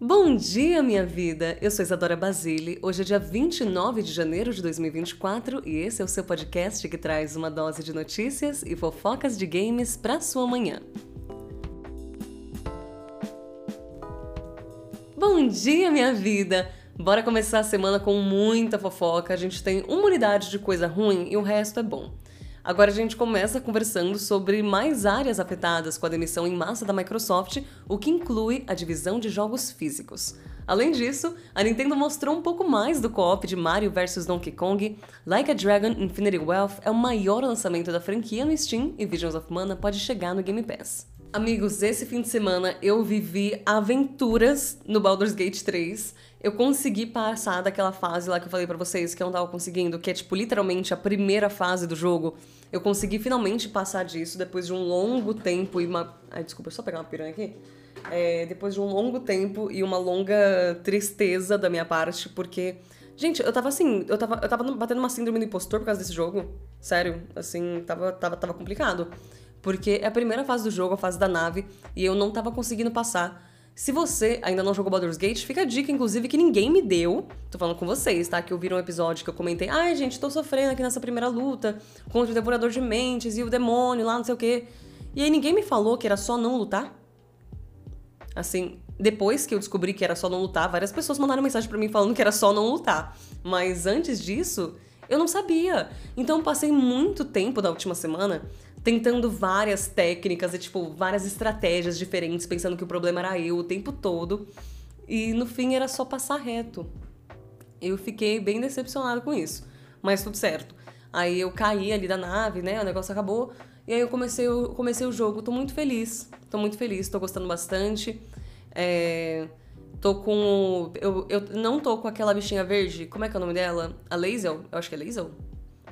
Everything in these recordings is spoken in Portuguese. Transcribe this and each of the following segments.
Bom dia, minha vida! Eu sou Isadora Basile. Hoje é dia 29 de janeiro de 2024 e esse é o seu podcast que traz uma dose de notícias e fofocas de games para sua manhã. Bom dia, minha vida! Bora começar a semana com muita fofoca. A gente tem uma unidade de coisa ruim e o resto é bom. Agora a gente começa conversando sobre mais áreas afetadas com a demissão em massa da Microsoft, o que inclui a divisão de jogos físicos. Além disso, a Nintendo mostrou um pouco mais do co-op de Mario vs Donkey Kong. Like a Dragon Infinity Wealth é o maior lançamento da franquia no Steam e Visions of Mana pode chegar no Game Pass. Amigos, esse fim de semana eu vivi aventuras no Baldur's Gate 3. Eu consegui passar daquela fase lá que eu falei para vocês que eu não tava conseguindo, que é tipo literalmente a primeira fase do jogo. Eu consegui finalmente passar disso depois de um longo tempo e uma. Ai, desculpa, só pegar uma piranha aqui. É, depois de um longo tempo e uma longa tristeza da minha parte, porque. Gente, eu tava assim, eu tava, eu tava batendo uma síndrome do impostor por causa desse jogo. Sério, assim, tava, tava, tava complicado. Porque é a primeira fase do jogo, a fase da nave, e eu não tava conseguindo passar. Se você ainda não jogou Baldur's Gate, fica a dica, inclusive, que ninguém me deu. Tô falando com vocês, tá? Que eu vi um episódio que eu comentei. Ai, gente, tô sofrendo aqui nessa primeira luta contra o Devorador de Mentes e o demônio lá, não sei o quê. E aí ninguém me falou que era só não lutar. Assim, depois que eu descobri que era só não lutar, várias pessoas mandaram mensagem para mim falando que era só não lutar. Mas antes disso, eu não sabia. Então passei muito tempo da última semana tentando várias técnicas e, tipo, várias estratégias diferentes, pensando que o problema era eu o tempo todo. E no fim era só passar reto. Eu fiquei bem decepcionado com isso. Mas tudo certo. Aí eu caí ali da nave, né? O negócio acabou. E aí eu comecei, eu comecei o jogo. Tô muito feliz. Tô muito feliz. Tô gostando bastante. É... Tô com. Eu, eu não tô com aquela bichinha verde. Como é que é o nome dela? A Lazel? Eu acho que é Lazel.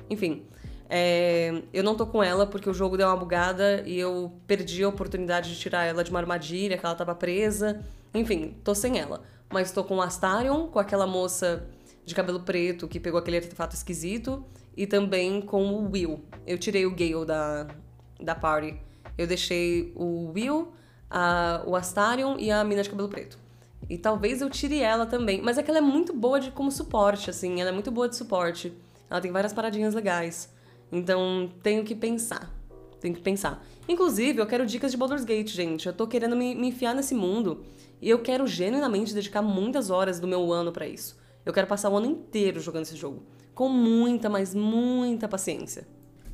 Enfim. É, eu não tô com ela porque o jogo deu uma bugada e eu perdi a oportunidade de tirar ela de uma armadilha, que ela tava presa. Enfim, tô sem ela. Mas tô com Astarion, com aquela moça de cabelo preto que pegou aquele artefato esquisito, e também com o Will. Eu tirei o Gale da, da party. Eu deixei o Will, a, o Astarion e a mina de cabelo preto. E talvez eu tire ela também. Mas é que ela é muito boa de como suporte, assim. Ela é muito boa de suporte. Ela tem várias paradinhas legais. Então, tenho que pensar. Tenho que pensar. Inclusive, eu quero dicas de Baldur's Gate, gente. Eu tô querendo me, me enfiar nesse mundo. E eu quero genuinamente dedicar muitas horas do meu ano para isso. Eu quero passar o ano inteiro jogando esse jogo. Com muita, mas muita paciência.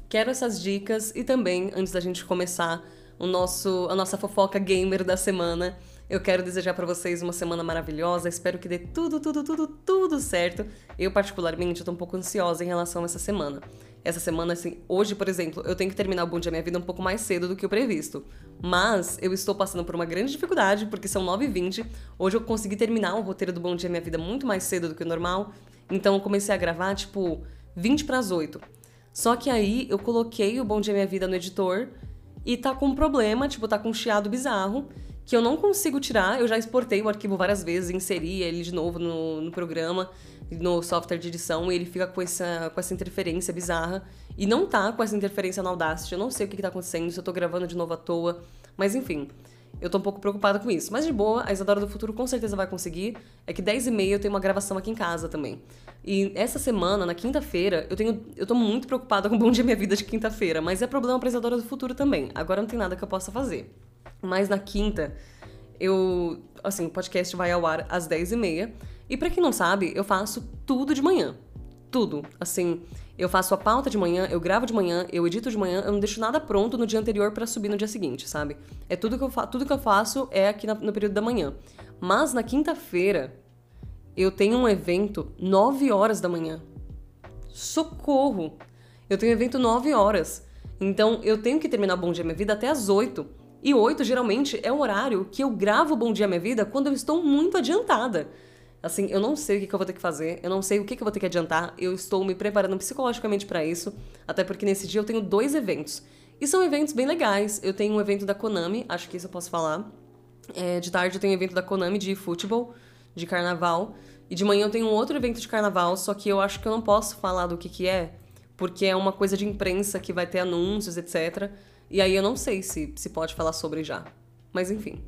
Quero essas dicas e também, antes da gente começar o nosso, a nossa fofoca gamer da semana, eu quero desejar para vocês uma semana maravilhosa. Espero que dê tudo, tudo, tudo, tudo certo. Eu, particularmente, estou um pouco ansiosa em relação a essa semana essa semana, assim, hoje, por exemplo, eu tenho que terminar o Bom Dia Minha Vida um pouco mais cedo do que o previsto. Mas eu estou passando por uma grande dificuldade, porque são 9h20. Hoje eu consegui terminar o roteiro do Bom Dia Minha Vida muito mais cedo do que o normal. Então eu comecei a gravar, tipo, 20 para as 8. Só que aí eu coloquei o Bom Dia Minha Vida no editor e tá com um problema, tipo, tá com um chiado bizarro que eu não consigo tirar. Eu já exportei o arquivo várias vezes, inseri ele de novo no, no programa no software de edição e ele fica com essa, com essa interferência bizarra. E não tá com essa interferência no Audacity. Eu não sei o que, que tá acontecendo, se eu tô gravando de novo à toa. Mas enfim, eu tô um pouco preocupada com isso. Mas de boa, a Isadora do Futuro com certeza vai conseguir. É que 10 e meia eu tenho uma gravação aqui em casa também. E essa semana, na quinta-feira, eu tenho. Eu tô muito preocupada com o Bom Dia Minha Vida de quinta-feira. Mas é problema pra Isadora do Futuro também. Agora não tem nada que eu possa fazer. Mas na quinta, eu. Assim, o podcast vai ao ar às 10 e para quem não sabe, eu faço tudo de manhã. Tudo. Assim, eu faço a pauta de manhã, eu gravo de manhã, eu edito de manhã, eu não deixo nada pronto no dia anterior para subir no dia seguinte, sabe? É tudo que eu, fa tudo que eu faço é aqui na, no período da manhã. Mas na quinta-feira, eu tenho um evento 9 horas da manhã. Socorro! Eu tenho um evento 9 horas. Então eu tenho que terminar Bom Dia Minha Vida até as 8. E 8 geralmente é o horário que eu gravo Bom Dia Minha Vida quando eu estou muito adiantada. Assim, eu não sei o que, eu vou ter que fazer, eu não sei o que, que eu vou ter que adiantar, eu estou me preparando psicologicamente para isso, até porque nesse dia eu tenho dois eventos. E são eventos bem legais. Eu tenho um evento da Konami, acho que isso eu posso falar. É, de tarde eu tenho um evento da Konami de futebol, de carnaval. E de manhã eu tenho um outro evento de carnaval, só que eu acho que eu não posso falar do que, que é, porque é uma coisa de imprensa que vai ter anúncios, etc. E aí eu não sei se se pode falar sobre já. Mas enfim,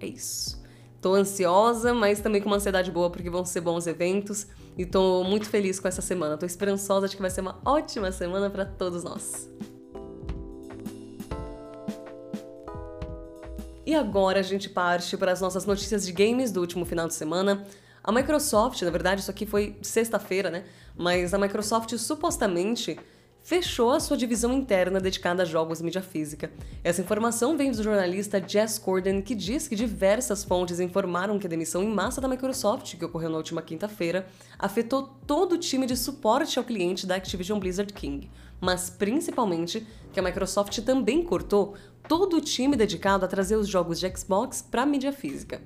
é isso. Tô ansiosa, mas também com uma ansiedade boa porque vão ser bons eventos e tô muito feliz com essa semana. Tô esperançosa de que vai ser uma ótima semana para todos nós. E agora a gente parte para as nossas notícias de games do último final de semana. A Microsoft, na verdade, isso aqui foi sexta-feira, né? Mas a Microsoft supostamente fechou a sua divisão interna dedicada a jogos e mídia física. Essa informação vem do jornalista Jess Corden, que diz que diversas fontes informaram que a demissão em massa da Microsoft, que ocorreu na última quinta-feira, afetou todo o time de suporte ao cliente da Activision Blizzard King, mas principalmente que a Microsoft também cortou todo o time dedicado a trazer os jogos de Xbox para mídia física.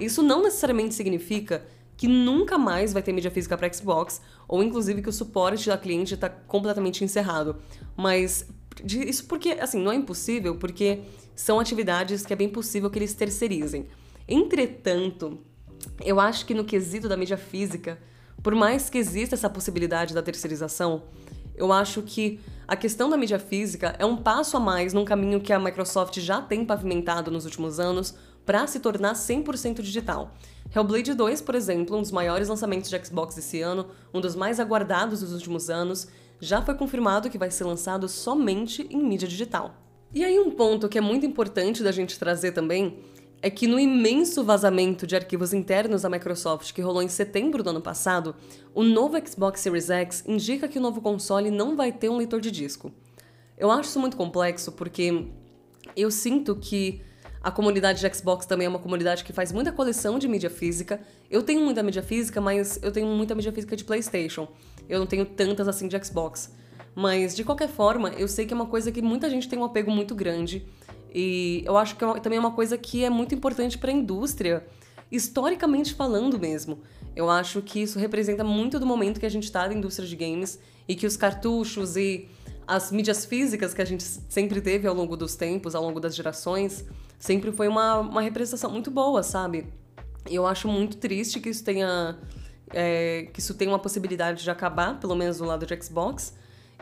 Isso não necessariamente significa que nunca mais vai ter mídia física para Xbox, ou inclusive que o suporte da cliente está completamente encerrado. Mas isso porque, assim, não é impossível, porque são atividades que é bem possível que eles terceirizem. Entretanto, eu acho que no quesito da mídia física, por mais que exista essa possibilidade da terceirização, eu acho que a questão da mídia física é um passo a mais num caminho que a Microsoft já tem pavimentado nos últimos anos para se tornar 100% digital. Hellblade 2, por exemplo, um dos maiores lançamentos de Xbox esse ano, um dos mais aguardados dos últimos anos, já foi confirmado que vai ser lançado somente em mídia digital. E aí um ponto que é muito importante da gente trazer também é que no imenso vazamento de arquivos internos da Microsoft que rolou em setembro do ano passado, o novo Xbox Series X indica que o novo console não vai ter um leitor de disco. Eu acho isso muito complexo porque eu sinto que a comunidade de Xbox também é uma comunidade que faz muita coleção de mídia física. Eu tenho muita mídia física, mas eu tenho muita mídia física de PlayStation. Eu não tenho tantas assim de Xbox. Mas, de qualquer forma, eu sei que é uma coisa que muita gente tem um apego muito grande. E eu acho que é também é uma coisa que é muito importante para a indústria, historicamente falando mesmo. Eu acho que isso representa muito do momento que a gente está na indústria de games e que os cartuchos e as mídias físicas que a gente sempre teve ao longo dos tempos, ao longo das gerações, sempre foi uma, uma representação muito boa, sabe? E eu acho muito triste que isso tenha. É, que isso tenha uma possibilidade de acabar, pelo menos do lado de Xbox.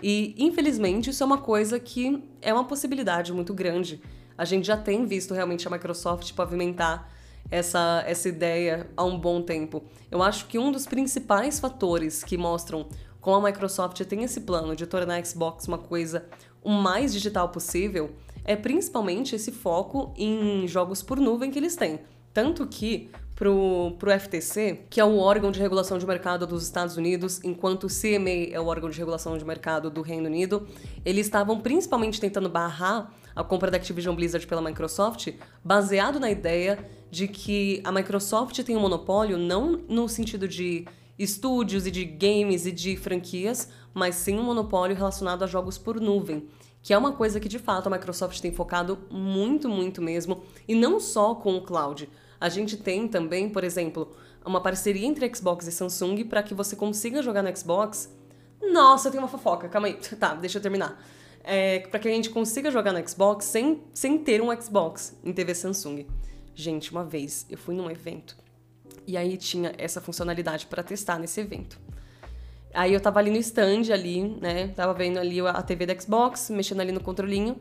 E, infelizmente, isso é uma coisa que é uma possibilidade muito grande. A gente já tem visto realmente a Microsoft pavimentar essa, essa ideia há um bom tempo. Eu acho que um dos principais fatores que mostram como a Microsoft tem esse plano de tornar a Xbox uma coisa o mais digital possível é principalmente esse foco em jogos por nuvem que eles têm. Tanto que pro, pro FTC, que é o órgão de regulação de mercado dos Estados Unidos, enquanto o CMA é o órgão de regulação de mercado do Reino Unido, eles estavam principalmente tentando barrar a compra da Activision Blizzard pela Microsoft, baseado na ideia de que a Microsoft tem um monopólio não no sentido de estúdios e de games e de franquias, mas sim um monopólio relacionado a jogos por nuvem que é uma coisa que de fato a Microsoft tem focado muito, muito mesmo, e não só com o cloud. A gente tem também, por exemplo, uma parceria entre Xbox e Samsung para que você consiga jogar no Xbox. Nossa, tem uma fofoca, calma aí. Tá, deixa eu terminar. É, para que a gente consiga jogar no Xbox sem, sem ter um Xbox em TV Samsung. Gente, uma vez eu fui num evento e aí tinha essa funcionalidade para testar nesse evento. Aí eu tava ali no stand ali, né? Tava vendo ali a TV da Xbox, mexendo ali no controlinho.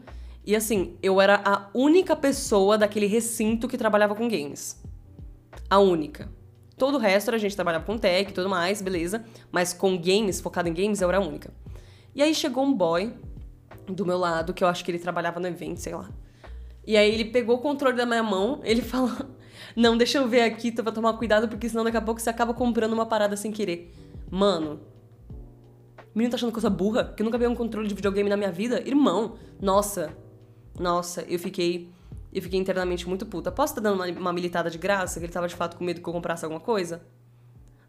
E assim, eu era a única pessoa daquele recinto que trabalhava com games. A única. Todo o resto a gente trabalhava com tech e tudo mais, beleza. Mas com games, focado em games, eu era a única. E aí chegou um boy do meu lado, que eu acho que ele trabalhava no evento, sei lá. E aí ele pegou o controle da minha mão, ele falou: Não, deixa eu ver aqui, tu vai tomar cuidado, porque senão daqui a pouco você acaba comprando uma parada sem querer. Mano, o menino tá achando coisa burra, que nunca vi um controle de videogame na minha vida. Irmão, nossa, nossa, eu fiquei. Eu fiquei internamente muito puta. Posso estar dando uma, uma militada de graça? Que ele tava de fato com medo que eu comprasse alguma coisa?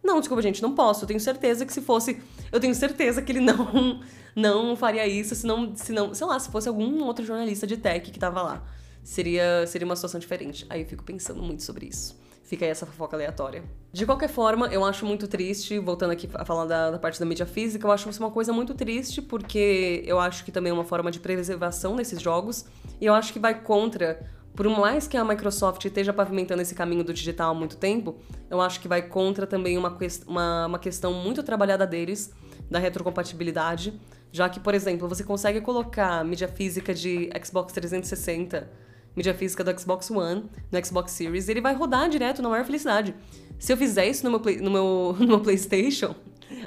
Não, desculpa, gente, não posso. Eu tenho certeza que se fosse. Eu tenho certeza que ele não não faria isso se não, se não. Sei lá, se fosse algum outro jornalista de tech que tava lá. Seria, seria uma situação diferente. Aí eu fico pensando muito sobre isso. Fica aí essa fofoca aleatória. De qualquer forma, eu acho muito triste, voltando aqui a falar da, da parte da mídia física, eu acho isso uma coisa muito triste, porque eu acho que também é uma forma de preservação desses jogos, e eu acho que vai contra por mais que a Microsoft esteja pavimentando esse caminho do digital há muito tempo, eu acho que vai contra também uma, uma, uma, questão muito trabalhada deles, da retrocompatibilidade, já que, por exemplo, você consegue colocar mídia física de Xbox 360 mídia física do Xbox One, no Xbox Series, ele vai rodar direto na maior felicidade. Se eu fizer isso no meu, play, no meu, no meu PlayStation,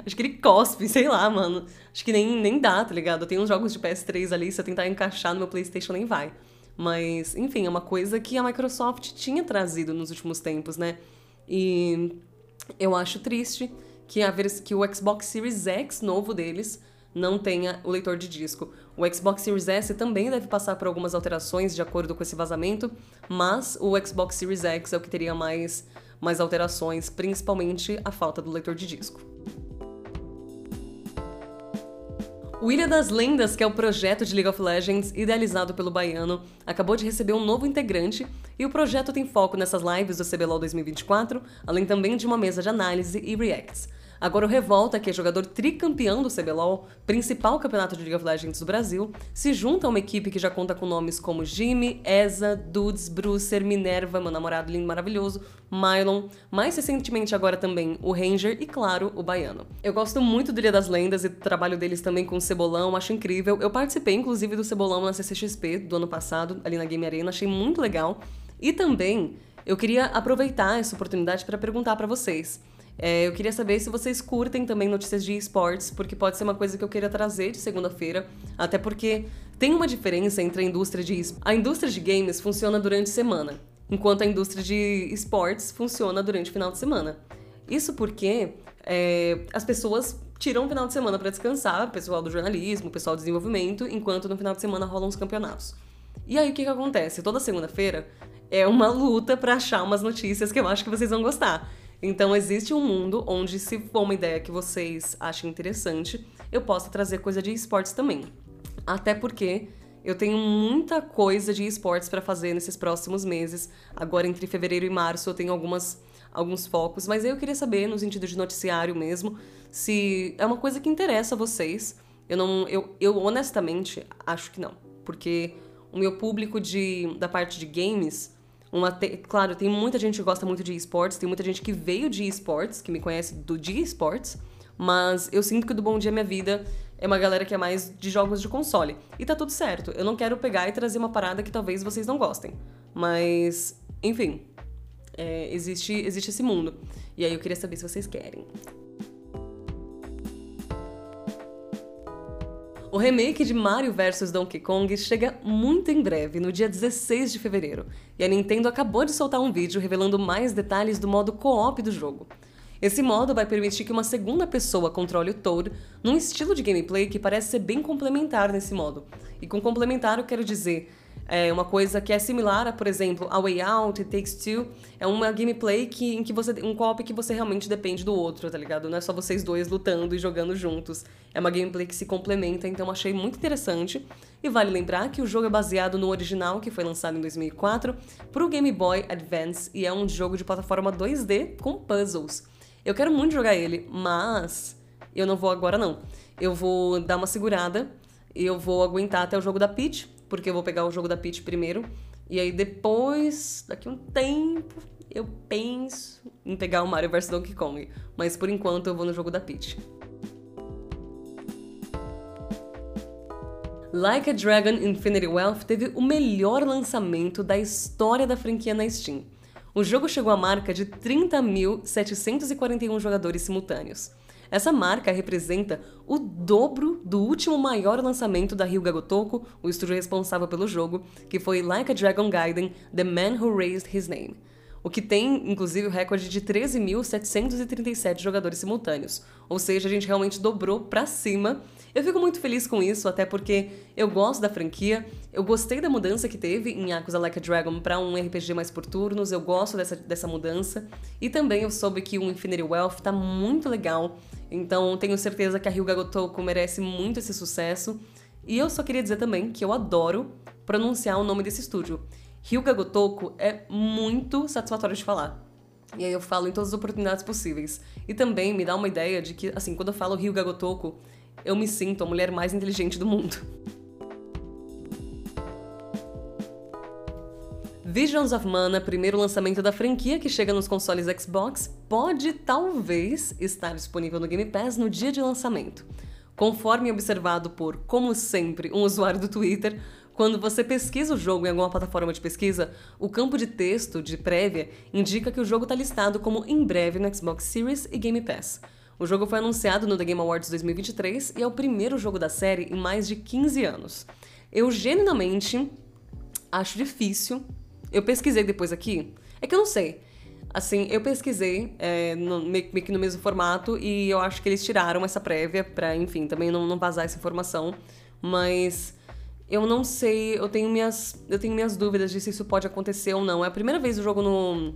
acho que ele cospe, sei lá, mano. Acho que nem, nem dá, tá ligado? Eu tenho uns jogos de PS3 ali, se eu tentar encaixar no meu PlayStation, nem vai. Mas, enfim, é uma coisa que a Microsoft tinha trazido nos últimos tempos, né? E eu acho triste que, a, que o Xbox Series X novo deles não tenha o leitor de disco. O Xbox Series S também deve passar por algumas alterações de acordo com esse vazamento, mas o Xbox Series X é o que teria mais, mais alterações, principalmente a falta do leitor de disco. O Ilha das Lendas, que é o projeto de League of Legends idealizado pelo Baiano, acabou de receber um novo integrante e o projeto tem foco nessas lives do CBLOL 2024, além também de uma mesa de análise e reacts. Agora o Revolta, que é jogador tricampeão do CBLOL, principal campeonato de League of Legends do Brasil, se junta a uma equipe que já conta com nomes como Jimmy, Eza, Dudes, Brucer, Minerva, meu namorado lindo maravilhoso, Mylon, mais recentemente agora também o Ranger e, claro, o Baiano. Eu gosto muito do Ilha das Lendas e do trabalho deles também com o Cebolão, acho incrível. Eu participei, inclusive, do Cebolão na CCXP do ano passado, ali na Game Arena, achei muito legal. E também eu queria aproveitar essa oportunidade para perguntar para vocês. É, eu queria saber se vocês curtem também notícias de esportes, porque pode ser uma coisa que eu queira trazer de segunda-feira, até porque tem uma diferença entre a indústria de a indústria de games funciona durante semana, enquanto a indústria de esportes funciona durante o final de semana. Isso porque é, as pessoas tiram o final de semana para descansar, o pessoal do jornalismo, o pessoal do desenvolvimento, enquanto no final de semana rolam os campeonatos. E aí o que, que acontece? Toda segunda-feira é uma luta para achar umas notícias que eu acho que vocês vão gostar. Então existe um mundo onde, se for uma ideia que vocês achem interessante, eu posso trazer coisa de esportes também. Até porque eu tenho muita coisa de esportes para fazer nesses próximos meses. Agora, entre fevereiro e março, eu tenho algumas, alguns focos, mas eu queria saber, no sentido de noticiário mesmo, se é uma coisa que interessa a vocês. Eu não. Eu, eu honestamente acho que não. Porque o meu público de, da parte de games uma te... Claro, tem muita gente que gosta muito de esportes, tem muita gente que veio de esportes, que me conhece do dia esportes, mas eu sinto que do Bom Dia Minha Vida é uma galera que é mais de jogos de console. E tá tudo certo. Eu não quero pegar e trazer uma parada que talvez vocês não gostem. Mas, enfim, é, existe, existe esse mundo. E aí eu queria saber se vocês querem. O remake de Mario vs Donkey Kong chega muito em breve, no dia 16 de fevereiro, e a Nintendo acabou de soltar um vídeo revelando mais detalhes do modo co-op do jogo. Esse modo vai permitir que uma segunda pessoa controle o Toad num estilo de gameplay que parece ser bem complementar nesse modo. E com complementar eu quero dizer é uma coisa que é similar a, por exemplo, a Way Out, It Takes Two. É uma gameplay que, em que você. um co que você realmente depende do outro, tá ligado? Não é só vocês dois lutando e jogando juntos. É uma gameplay que se complementa, então achei muito interessante. E vale lembrar que o jogo é baseado no original, que foi lançado em 2004, pro Game Boy Advance e é um jogo de plataforma 2D com puzzles. Eu quero muito jogar ele, mas eu não vou agora não. Eu vou dar uma segurada e eu vou aguentar até o jogo da Peach porque eu vou pegar o jogo da Peach primeiro. E aí depois, daqui um tempo, eu penso em pegar o Mario vs Donkey Kong. Mas por enquanto eu vou no jogo da Peach. Like a Dragon Infinity Wealth teve o melhor lançamento da história da franquia na Steam. O jogo chegou à marca de 30.741 jogadores simultâneos. Essa marca representa o dobro do último maior lançamento da Ryuga Gotoku, o estúdio responsável pelo jogo, que foi Like a Dragon Gaiden: The Man Who Raised His Name o que tem, inclusive, o recorde de 13.737 jogadores simultâneos. Ou seja, a gente realmente dobrou pra cima. Eu fico muito feliz com isso, até porque eu gosto da franquia, eu gostei da mudança que teve em Yakuza Like a Dragon para um RPG mais por turnos, eu gosto dessa, dessa mudança. E também eu soube que o Infinity Wealth tá muito legal, então tenho certeza que a Ryuga Gotoku merece muito esse sucesso. E eu só queria dizer também que eu adoro pronunciar o nome desse estúdio. Ryuga Gotoku é muito satisfatório de falar. E aí eu falo em todas as oportunidades possíveis. E também me dá uma ideia de que, assim, quando eu falo Ryuga Gotoku, eu me sinto a mulher mais inteligente do mundo. Visions of Mana, primeiro lançamento da franquia que chega nos consoles Xbox, pode talvez estar disponível no Game Pass no dia de lançamento. Conforme observado por, como sempre, um usuário do Twitter, Quando você pesquisa o jogo em alguma plataforma de pesquisa, o campo de texto de prévia indica que o jogo está listado como em breve no Xbox Series e Game Pass. O jogo foi anunciado no The Game Awards 2023 e é o primeiro jogo da série em mais de 15 anos. Eu genuinamente acho difícil. Eu pesquisei depois aqui. É que eu não sei. Assim, eu pesquisei é, no, meio, meio, que no mesmo formato e eu acho que eles tiraram essa prévia pra, enfim, também não, não vazar essa informação. Mas eu não sei, eu tenho minhas, eu tenho minhas dúvidas de se isso pode acontecer ou não. É a primeira vez o jogo no,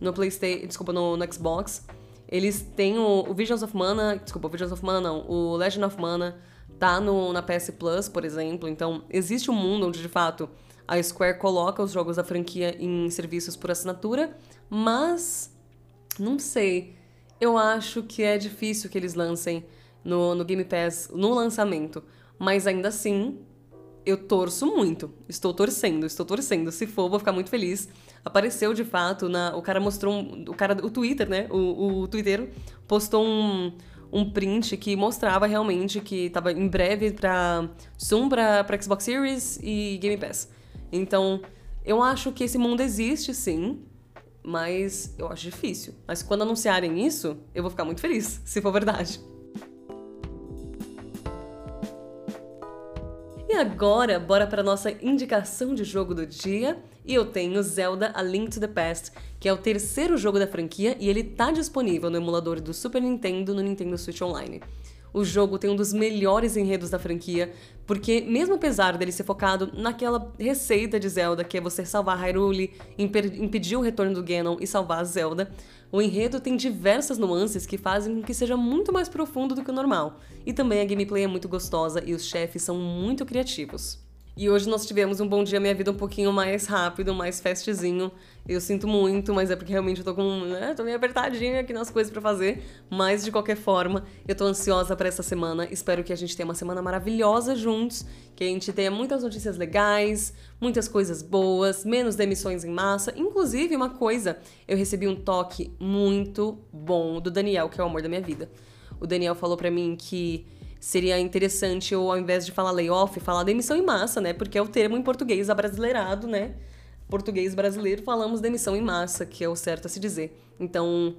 no PlayStation, desculpa, no, no Xbox. Eles têm o, o, Visions of Mana, desculpa, o Visions of Mana não, o Legend of Mana tá no, na PS Plus, por exemplo. Então, existe um mundo onde, de fato, a Square coloca os jogos da franquia em serviços por assinatura, mas não sei. Eu acho que é difícil que eles lancem no, no Game Pass no lançamento. Mas ainda assim, eu torço muito. Estou torcendo, estou torcendo. Se for, vou ficar muito feliz. Apareceu de fato, na, o cara mostrou um, o cara, o Twitter, né? O, o Twitter postou um, um print que mostrava realmente que estava em breve para Zoom, para Xbox Series e Game Pass. Então, eu acho que esse mundo existe, sim, mas eu acho difícil. Mas quando anunciarem isso, eu vou ficar muito feliz, se for verdade. Agora, bora para nossa indicação de jogo do dia. E eu tenho Zelda A Link to the Past, que é o terceiro jogo da franquia e ele tá disponível no emulador do Super Nintendo no Nintendo Switch Online. O jogo tem um dos melhores enredos da franquia, porque mesmo apesar dele ser focado naquela receita de Zelda, que é você salvar Hyrule, impedir o retorno do Ganon e salvar a Zelda, o enredo tem diversas nuances que fazem com que seja muito mais profundo do que o normal. E também a gameplay é muito gostosa e os chefes são muito criativos. E hoje nós tivemos um bom dia, minha vida um pouquinho mais rápido, mais festzinho. Eu sinto muito, mas é porque realmente eu tô com, né, tô meio apertadinha aqui nas coisas para fazer, mas de qualquer forma, eu tô ansiosa para essa semana. Espero que a gente tenha uma semana maravilhosa juntos, que a gente tenha muitas notícias legais, muitas coisas boas, menos demissões em massa. Inclusive, uma coisa, eu recebi um toque muito bom do Daniel, que é o amor da minha vida. O Daniel falou para mim que seria interessante eu, ao invés de falar layoff, falar demissão em massa, né? Porque é o termo em português abrasileirado, né? Português brasileiro, falamos demissão em massa, que é o certo a se dizer. Então,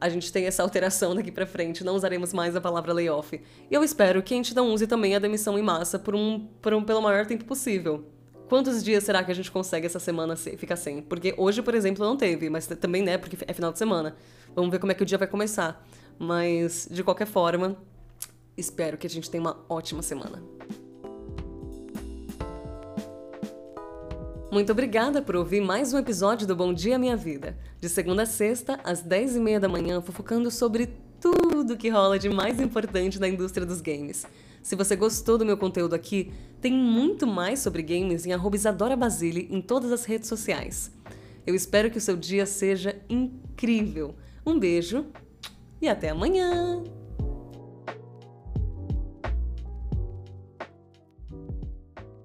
a gente tem essa alteração daqui para frente, não usaremos mais a palavra layoff. E eu espero que a gente não use também a demissão em massa por um, por um pelo maior tempo possível. Quantos dias será que a gente consegue essa semana ficar sem? Porque hoje, por exemplo, não teve, mas também, né, porque é final de semana. Vamos ver como é que o dia vai começar. Mas, de qualquer forma, Espero que a gente tenha uma ótima semana. Muito obrigada por ouvir mais um episódio do Bom Dia Minha Vida. De segunda a sexta, às 10h30 da manhã, fofocando sobre tudo que rola de mais importante na indústria dos games. Se você gostou do meu conteúdo aqui, tem muito mais sobre games em Isadora Basile em todas as redes sociais. Eu espero que o seu dia seja incrível. Um beijo e até amanhã!